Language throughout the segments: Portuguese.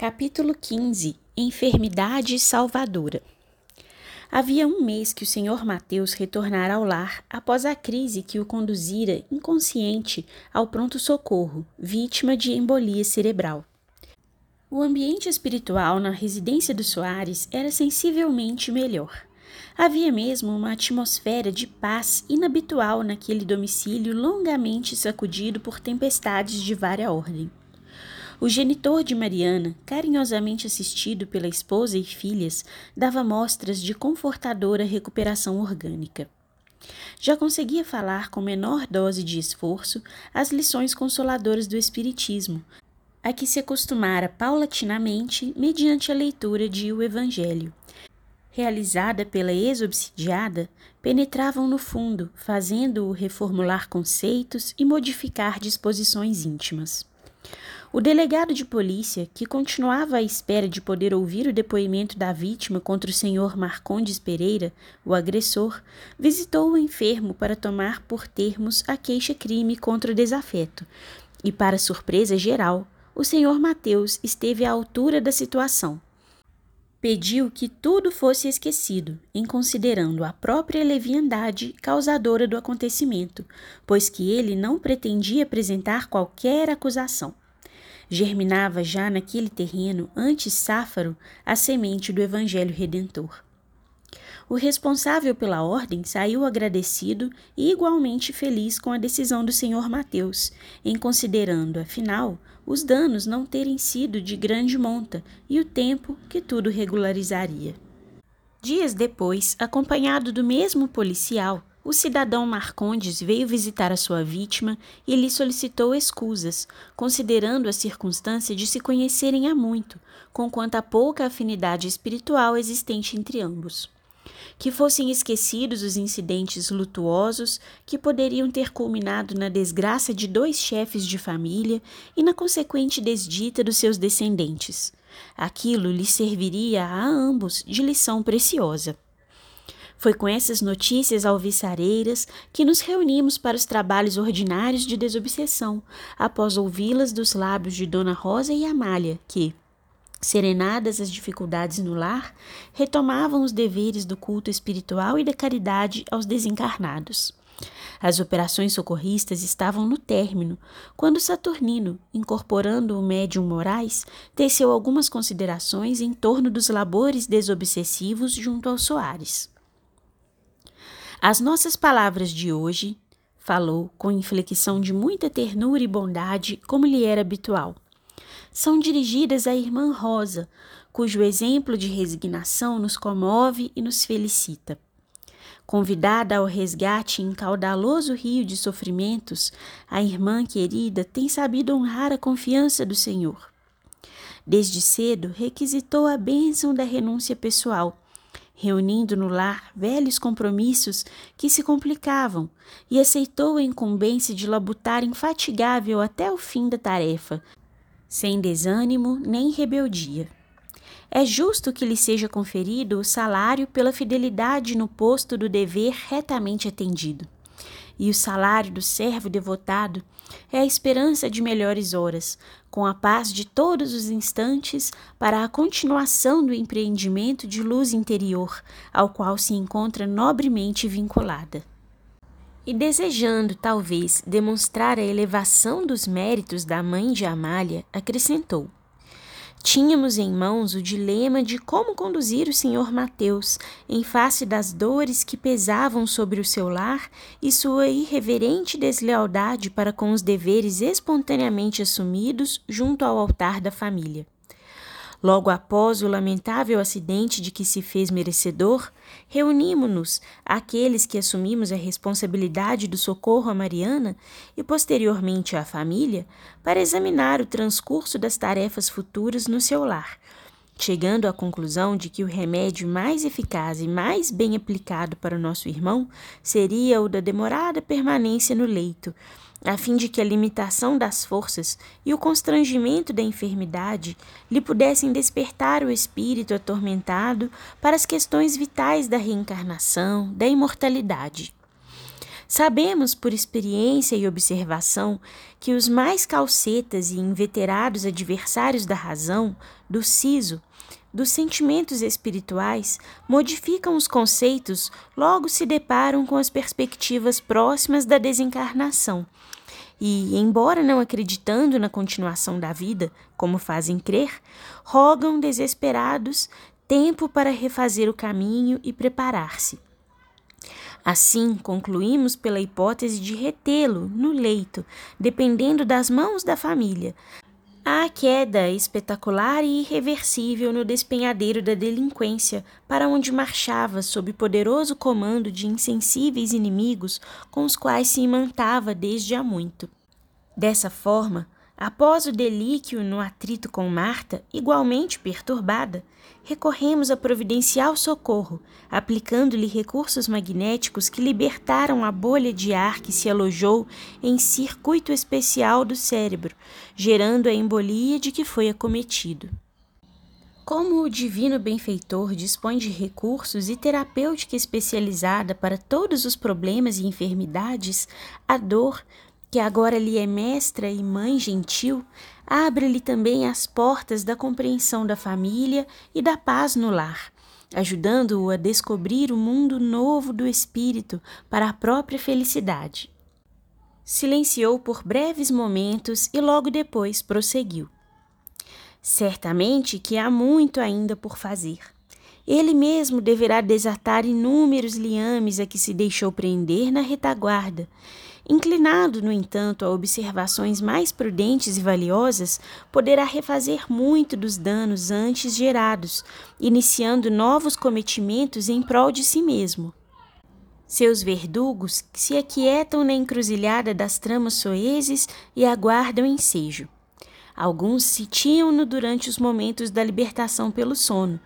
Capítulo 15 Enfermidade Salvadora Havia um mês que o senhor Mateus retornara ao lar após a crise que o conduzira inconsciente ao pronto-socorro, vítima de embolia cerebral. O ambiente espiritual na residência dos Soares era sensivelmente melhor. Havia mesmo uma atmosfera de paz inabitual naquele domicílio longamente sacudido por tempestades de vária ordem. O genitor de Mariana, carinhosamente assistido pela esposa e filhas, dava mostras de confortadora recuperação orgânica. Já conseguia falar com menor dose de esforço as lições consoladoras do Espiritismo, a que se acostumara paulatinamente mediante a leitura de O Evangelho. Realizada pela ex-obsidiada, penetravam no fundo, fazendo-o reformular conceitos e modificar disposições íntimas. O delegado de polícia, que continuava à espera de poder ouvir o depoimento da vítima contra o senhor Marcondes Pereira, o agressor, visitou o enfermo para tomar por termos a queixa-crime contra o desafeto. E, para surpresa geral, o senhor Mateus esteve à altura da situação. Pediu que tudo fosse esquecido, em considerando a própria leviandade causadora do acontecimento, pois que ele não pretendia apresentar qualquer acusação germinava já naquele terreno antes sáfaro a semente do Evangelho Redentor. O responsável pela ordem saiu agradecido e igualmente feliz com a decisão do senhor Mateus, em considerando, afinal, os danos não terem sido de grande monta e o tempo que tudo regularizaria. Dias depois, acompanhado do mesmo policial, o cidadão Marcondes veio visitar a sua vítima e lhe solicitou escusas, considerando a circunstância de se conhecerem há muito, conquanto a pouca afinidade espiritual existente entre ambos. Que fossem esquecidos os incidentes lutuosos que poderiam ter culminado na desgraça de dois chefes de família e na consequente desdita dos seus descendentes. Aquilo lhes serviria a ambos de lição preciosa. Foi com essas notícias alviçareiras que nos reunimos para os trabalhos ordinários de desobsessão, após ouvi-las dos lábios de Dona Rosa e Amália, que, serenadas as dificuldades no lar, retomavam os deveres do culto espiritual e da caridade aos desencarnados. As operações socorristas estavam no término, quando Saturnino, incorporando o médium Moraes, teceu algumas considerações em torno dos labores desobsessivos junto aos Soares. As nossas palavras de hoje, falou com inflexão de muita ternura e bondade, como lhe era habitual, são dirigidas à irmã Rosa, cujo exemplo de resignação nos comove e nos felicita. Convidada ao resgate em caudaloso rio de sofrimentos, a irmã querida tem sabido honrar a confiança do Senhor. Desde cedo requisitou a bênção da renúncia pessoal reunindo no lar velhos compromissos que se complicavam, e aceitou a incumbência de labutar infatigável até o fim da tarefa, sem desânimo nem rebeldia. É justo que lhe seja conferido o salário pela fidelidade no posto do dever retamente atendido. E o salário do servo devotado é a esperança de melhores horas, com a paz de todos os instantes para a continuação do empreendimento de luz interior, ao qual se encontra nobremente vinculada. E desejando, talvez, demonstrar a elevação dos méritos da mãe de Amália, acrescentou: Tínhamos em mãos o dilema de como conduzir o senhor Mateus em face das dores que pesavam sobre o seu lar e sua irreverente deslealdade para com os deveres espontaneamente assumidos junto ao altar da família. Logo após o lamentável acidente de que se fez merecedor, reunimos-nos, aqueles que assumimos a responsabilidade do socorro a Mariana e posteriormente à família, para examinar o transcurso das tarefas futuras no seu lar, chegando à conclusão de que o remédio mais eficaz e mais bem aplicado para o nosso irmão seria o da demorada permanência no leito a fim de que a limitação das forças e o constrangimento da enfermidade lhe pudessem despertar o espírito atormentado para as questões vitais da reencarnação, da imortalidade. Sabemos por experiência e observação que os mais calcetas e inveterados adversários da razão, do siso, dos sentimentos espirituais, modificam os conceitos, logo se deparam com as perspectivas próximas da desencarnação. E, embora não acreditando na continuação da vida, como fazem crer, rogam desesperados tempo para refazer o caminho e preparar-se. Assim, concluímos pela hipótese de retê-lo no leito, dependendo das mãos da família. A queda espetacular e irreversível no despenhadeiro da delinquência, para onde marchava sob poderoso comando de insensíveis inimigos com os quais se imantava desde há muito. Dessa forma, Após o delíquio no atrito com Marta, igualmente perturbada, recorremos a providencial socorro, aplicando-lhe recursos magnéticos que libertaram a bolha de ar que se alojou em circuito especial do cérebro, gerando a embolia de que foi acometido. Como o divino benfeitor dispõe de recursos e terapêutica especializada para todos os problemas e enfermidades, a dor, que agora lhe é mestra e mãe gentil, abre-lhe também as portas da compreensão da família e da paz no lar, ajudando-o a descobrir o mundo novo do espírito para a própria felicidade. Silenciou por breves momentos e logo depois prosseguiu. Certamente que há muito ainda por fazer. Ele mesmo deverá desatar inúmeros liames a que se deixou prender na retaguarda Inclinado, no entanto, a observações mais prudentes e valiosas, poderá refazer muito dos danos antes gerados, iniciando novos cometimentos em prol de si mesmo. Seus verdugos se aquietam na encruzilhada das tramas soezes e aguardam ensejo. Alguns sitiam-no durante os momentos da libertação pelo sono,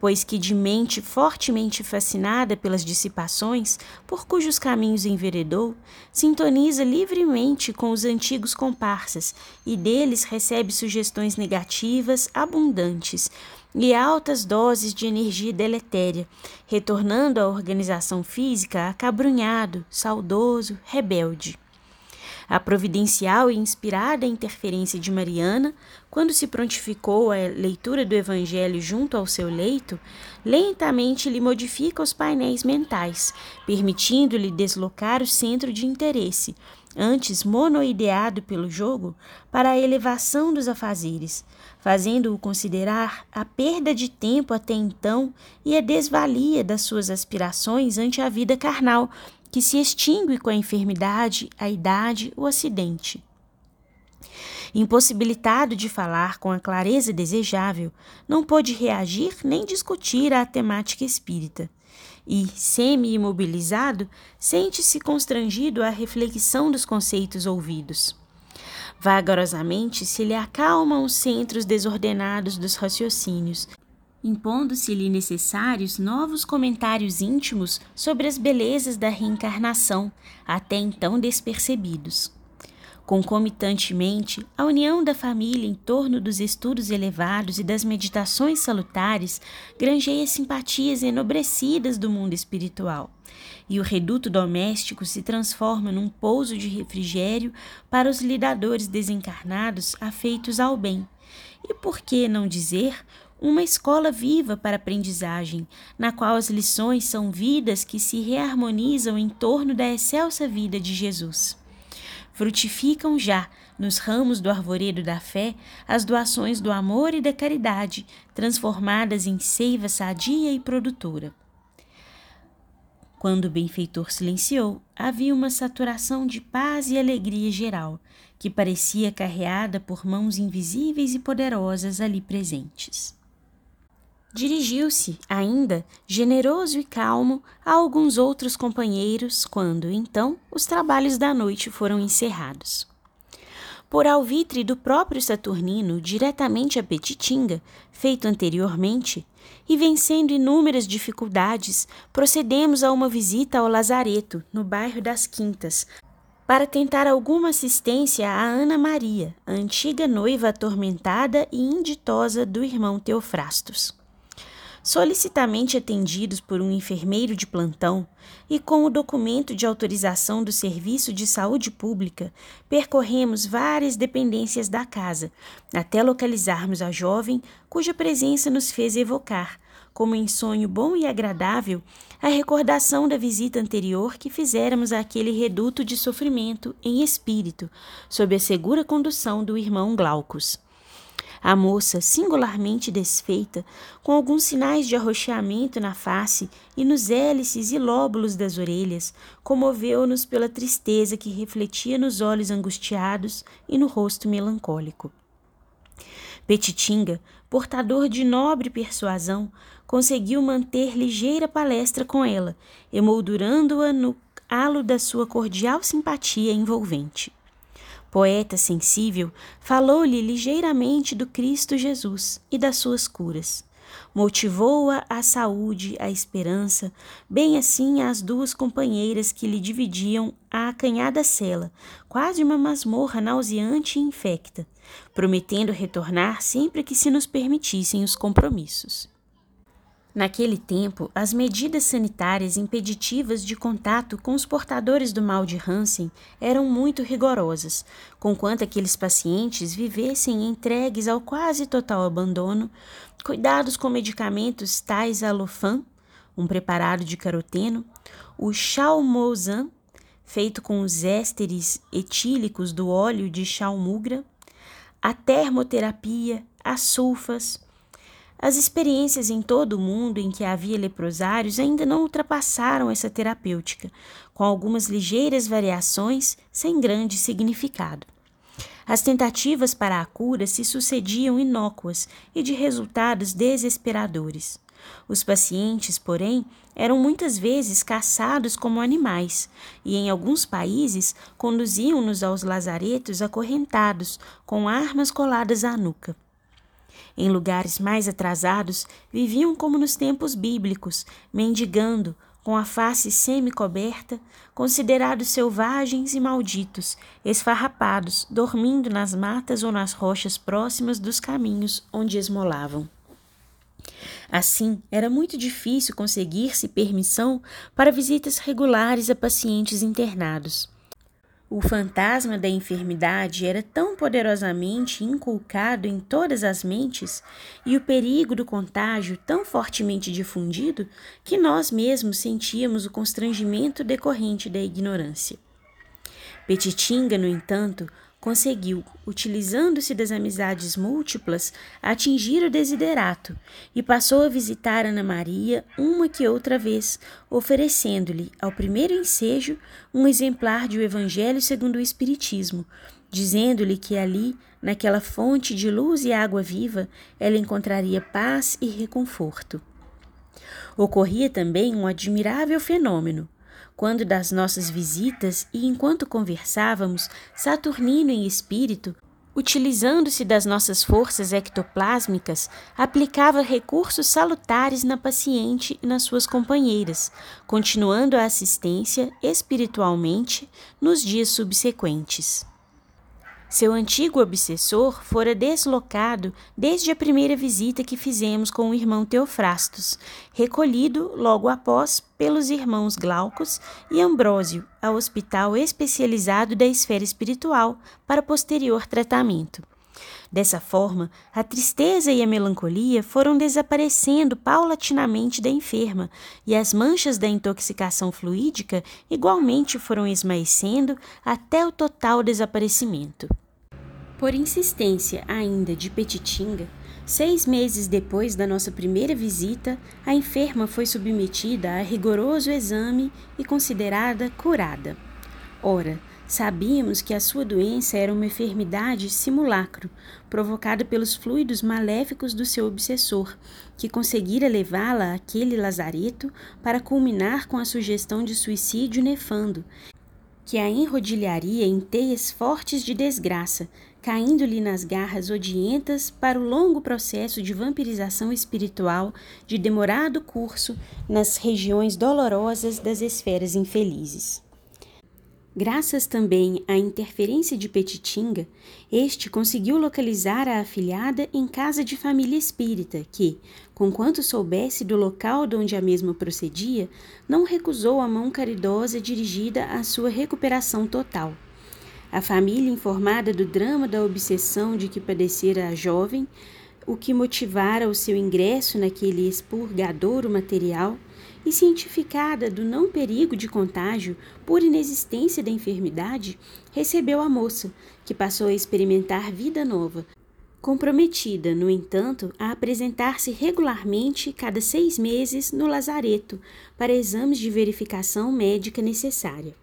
pois que de mente fortemente fascinada pelas dissipações por cujos caminhos enveredou, sintoniza livremente com os antigos comparsas e deles recebe sugestões negativas abundantes e altas doses de energia deletéria, retornando à organização física acabrunhado, saudoso, rebelde. A providencial e inspirada interferência de Mariana, quando se prontificou a leitura do Evangelho junto ao seu leito, lentamente lhe modifica os painéis mentais, permitindo-lhe deslocar o centro de interesse, antes monoideado pelo jogo, para a elevação dos afazeres, fazendo-o considerar a perda de tempo até então e a desvalia das suas aspirações ante a vida carnal, que se extingue com a enfermidade, a idade, o acidente. Impossibilitado de falar com a clareza desejável, não pôde reagir nem discutir a temática espírita. E, semi-imobilizado, sente-se constrangido à reflexão dos conceitos ouvidos. Vagarosamente se lhe acalmam os centros desordenados dos raciocínios, impondo-se-lhe necessários novos comentários íntimos sobre as belezas da reencarnação, até então despercebidos. Concomitantemente, a união da família em torno dos estudos elevados e das meditações salutares granjeia simpatias enobrecidas do mundo espiritual, e o reduto doméstico se transforma num pouso de refrigério para os lidadores desencarnados afeitos ao bem. E por que não dizer uma escola viva para aprendizagem, na qual as lições são vidas que se reharmonizam em torno da excelsa vida de Jesus. Frutificam já, nos ramos do arvoredo da fé, as doações do amor e da caridade, transformadas em seiva sadia e produtora. Quando o benfeitor silenciou, havia uma saturação de paz e alegria geral, que parecia carreada por mãos invisíveis e poderosas ali presentes. Dirigiu-se, ainda, generoso e calmo, a alguns outros companheiros quando, então, os trabalhos da noite foram encerrados. Por alvitre do próprio Saturnino, diretamente a Petitinga, feito anteriormente, e vencendo inúmeras dificuldades, procedemos a uma visita ao Lazareto, no bairro das Quintas, para tentar alguma assistência a Ana Maria, a antiga noiva atormentada e inditosa do irmão Teofrastos. Solicitamente atendidos por um enfermeiro de plantão e com o documento de autorização do Serviço de Saúde Pública, percorremos várias dependências da casa, até localizarmos a jovem cuja presença nos fez evocar, como em sonho bom e agradável, a recordação da visita anterior que fizéramos àquele reduto de sofrimento em espírito, sob a segura condução do irmão Glaucus. A moça, singularmente desfeita, com alguns sinais de arroxeamento na face e nos hélices e lóbulos das orelhas, comoveu-nos pela tristeza que refletia nos olhos angustiados e no rosto melancólico. Petitinga, portador de nobre persuasão, conseguiu manter ligeira palestra com ela, emoldurando-a no halo da sua cordial simpatia envolvente poeta sensível, falou-lhe ligeiramente do Cristo Jesus e das suas curas. Motivou-a a saúde, a esperança, bem assim as duas companheiras que lhe dividiam a acanhada cela, quase uma masmorra nauseante e infecta, prometendo retornar sempre que se nos permitissem os compromissos. Naquele tempo, as medidas sanitárias impeditivas de contato com os portadores do mal de Hansen eram muito rigorosas, conquanto aqueles pacientes vivessem entregues ao quase total abandono, cuidados com medicamentos tais alofan, um preparado de caroteno, o chalmozan, feito com os ésteres etílicos do óleo de chalmugra, a termoterapia, as sulfas, as experiências em todo o mundo em que havia leprosários ainda não ultrapassaram essa terapêutica, com algumas ligeiras variações sem grande significado. As tentativas para a cura se sucediam inócuas e de resultados desesperadores. Os pacientes, porém, eram muitas vezes caçados como animais e, em alguns países, conduziam-nos aos lazaretos acorrentados, com armas coladas à nuca. Em lugares mais atrasados, viviam como nos tempos bíblicos, mendigando, com a face semi-coberta, considerados selvagens e malditos, esfarrapados, dormindo nas matas ou nas rochas próximas dos caminhos onde esmolavam. Assim, era muito difícil conseguir-se permissão para visitas regulares a pacientes internados. O fantasma da enfermidade era tão poderosamente inculcado em todas as mentes e o perigo do contágio tão fortemente difundido que nós mesmos sentíamos o constrangimento decorrente da ignorância. Petitinga, no entanto, conseguiu, utilizando-se das amizades múltiplas, atingir o desiderato e passou a visitar Ana Maria uma que outra vez, oferecendo-lhe, ao primeiro ensejo, um exemplar de O Evangelho segundo o Espiritismo, dizendo-lhe que ali, naquela fonte de luz e água viva, ela encontraria paz e reconforto. Ocorria também um admirável fenômeno quando das nossas visitas e enquanto conversávamos, Saturnino em espírito, utilizando-se das nossas forças ectoplásmicas, aplicava recursos salutares na paciente e nas suas companheiras, continuando a assistência espiritualmente nos dias subsequentes. Seu antigo obsessor fora deslocado desde a primeira visita que fizemos com o irmão Teofrastos, recolhido logo após pelos irmãos Glaucos e Ambrósio ao hospital especializado da esfera espiritual para posterior tratamento. Dessa forma, a tristeza e a melancolia foram desaparecendo paulatinamente da enferma, e as manchas da intoxicação fluídica igualmente foram esmaecendo até o total desaparecimento. Por insistência ainda de Petitinga, seis meses depois da nossa primeira visita, a enferma foi submetida a rigoroso exame e considerada curada. Ora, Sabíamos que a sua doença era uma enfermidade simulacro, provocada pelos fluidos maléficos do seu obsessor, que conseguira levá-la àquele lazareto para culminar com a sugestão de suicídio nefando, que a enrodilharia em teias fortes de desgraça, caindo-lhe nas garras odientas para o longo processo de vampirização espiritual de demorado curso nas regiões dolorosas das esferas infelizes. Graças também à interferência de Petitinga, este conseguiu localizar a afilhada em casa de família espírita, que, conquanto soubesse do local de onde a mesma procedia, não recusou a mão caridosa dirigida à sua recuperação total. A família, informada do drama da obsessão de que padecera a jovem, o que motivara o seu ingresso naquele expurgadouro material, e cientificada do não perigo de contágio por inexistência da enfermidade, recebeu a moça, que passou a experimentar vida nova, comprometida, no entanto, a apresentar-se regularmente cada seis meses no lazareto para exames de verificação médica necessária.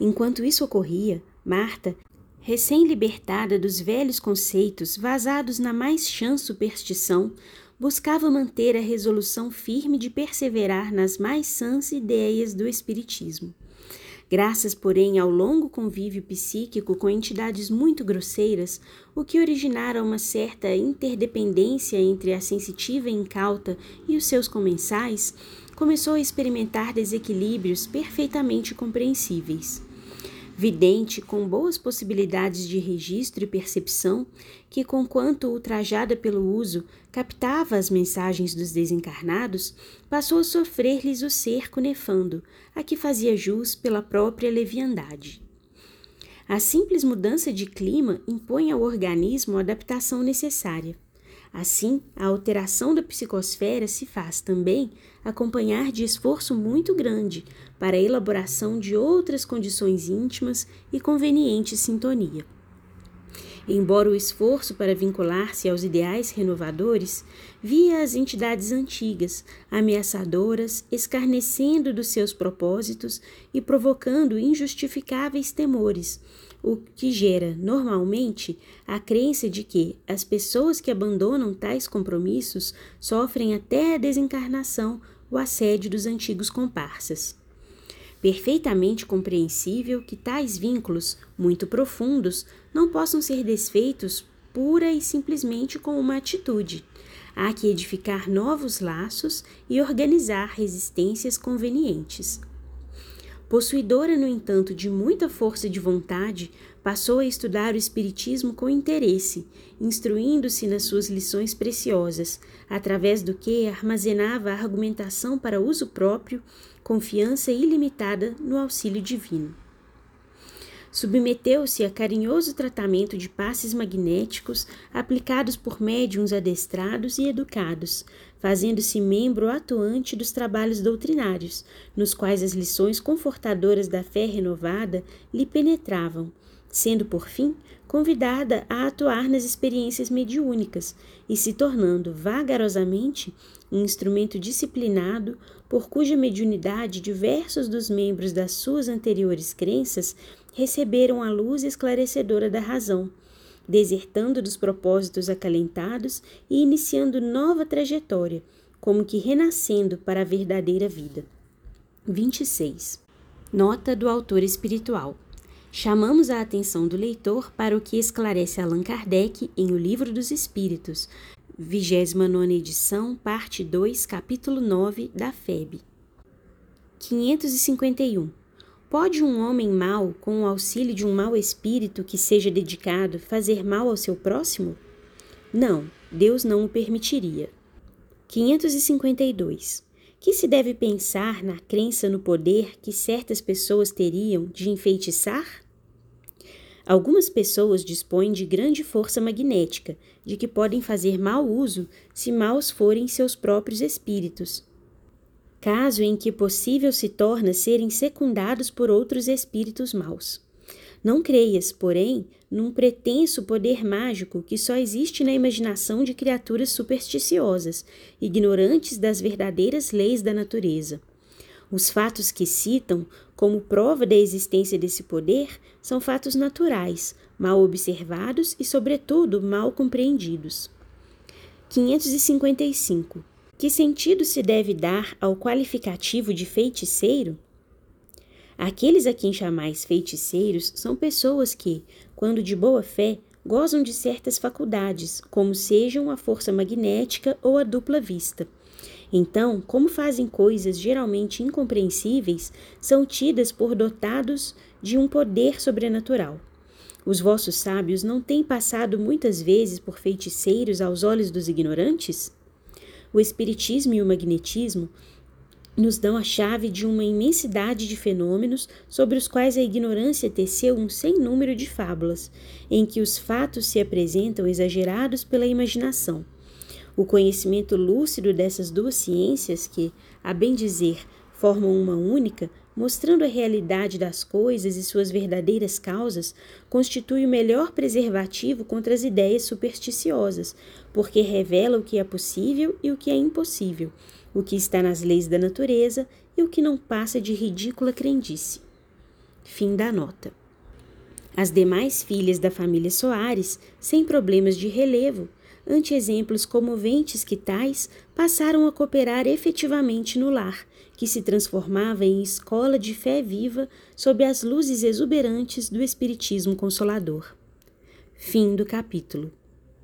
Enquanto isso ocorria, Marta, recém-libertada dos velhos conceitos vazados na mais chã superstição, buscava manter a resolução firme de perseverar nas mais sãs ideias do Espiritismo. Graças, porém, ao longo convívio psíquico com entidades muito grosseiras, o que originara uma certa interdependência entre a sensitiva e incauta e os seus comensais, começou a experimentar desequilíbrios perfeitamente compreensíveis vidente com boas possibilidades de registro e percepção, que, conquanto ultrajada pelo uso, captava as mensagens dos desencarnados, passou a sofrer-lhes o cerco nefando, a que fazia jus pela própria leviandade. A simples mudança de clima impõe ao organismo a adaptação necessária. Assim, a alteração da psicosfera se faz também acompanhar de esforço muito grande para a elaboração de outras condições íntimas e conveniente sintonia. Embora o esforço para vincular-se aos ideais renovadores via as entidades antigas, ameaçadoras, escarnecendo dos seus propósitos e provocando injustificáveis temores, o que gera, normalmente, a crença de que as pessoas que abandonam tais compromissos sofrem até a desencarnação o assédio dos antigos comparsas. Perfeitamente compreensível que tais vínculos, muito profundos, não possam ser desfeitos pura e simplesmente com uma atitude. Há que edificar novos laços e organizar resistências convenientes. Possuidora, no entanto, de muita força de vontade, passou a estudar o Espiritismo com interesse, instruindo-se nas suas lições preciosas, através do que armazenava argumentação para uso próprio, confiança ilimitada no auxílio divino. Submeteu-se a carinhoso tratamento de passes magnéticos aplicados por médiums adestrados e educados, fazendo-se membro atuante dos trabalhos doutrinários, nos quais as lições confortadoras da fé renovada lhe penetravam, sendo, por fim, convidada a atuar nas experiências mediúnicas e se tornando vagarosamente um instrumento disciplinado por cuja mediunidade diversos dos membros das suas anteriores crenças receberam a luz esclarecedora da razão desertando dos propósitos acalentados e iniciando nova trajetória, como que renascendo para a verdadeira vida. 26. Nota do autor espiritual. Chamamos a atenção do leitor para o que esclarece Allan Kardec em O Livro dos Espíritos, 29 edição, parte 2, capítulo 9 da FEB. 551. Pode um homem mau, com o auxílio de um mau espírito que seja dedicado, fazer mal ao seu próximo? Não, Deus não o permitiria. 552. Que se deve pensar na crença no poder que certas pessoas teriam de enfeitiçar? Algumas pessoas dispõem de grande força magnética, de que podem fazer mau uso se maus forem seus próprios espíritos caso em que possível se torna serem secundados por outros espíritos maus. Não creias, porém, num pretenso poder mágico que só existe na imaginação de criaturas supersticiosas, ignorantes das verdadeiras leis da natureza. Os fatos que citam como prova da existência desse poder são fatos naturais, mal observados e, sobretudo, mal compreendidos. 555 que sentido se deve dar ao qualificativo de feiticeiro? Aqueles a quem chamais feiticeiros são pessoas que, quando de boa fé, gozam de certas faculdades, como sejam a força magnética ou a dupla vista. Então, como fazem coisas geralmente incompreensíveis, são tidas por dotados de um poder sobrenatural. Os vossos sábios não têm passado muitas vezes por feiticeiros aos olhos dos ignorantes? O Espiritismo e o Magnetismo nos dão a chave de uma imensidade de fenômenos sobre os quais a ignorância teceu um sem número de fábulas, em que os fatos se apresentam exagerados pela imaginação. O conhecimento lúcido dessas duas ciências, que, a bem dizer, formam uma única, mostrando a realidade das coisas e suas verdadeiras causas, constitui o melhor preservativo contra as ideias supersticiosas, porque revela o que é possível e o que é impossível o que está nas leis da natureza e o que não passa de ridícula crendice. Fim da nota. As demais filhas da família Soares, sem problemas de relevo, ante exemplos comoventes que tais, passaram a cooperar efetivamente no lar, que se transformava em escola de fé viva sob as luzes exuberantes do Espiritismo Consolador. Fim do capítulo.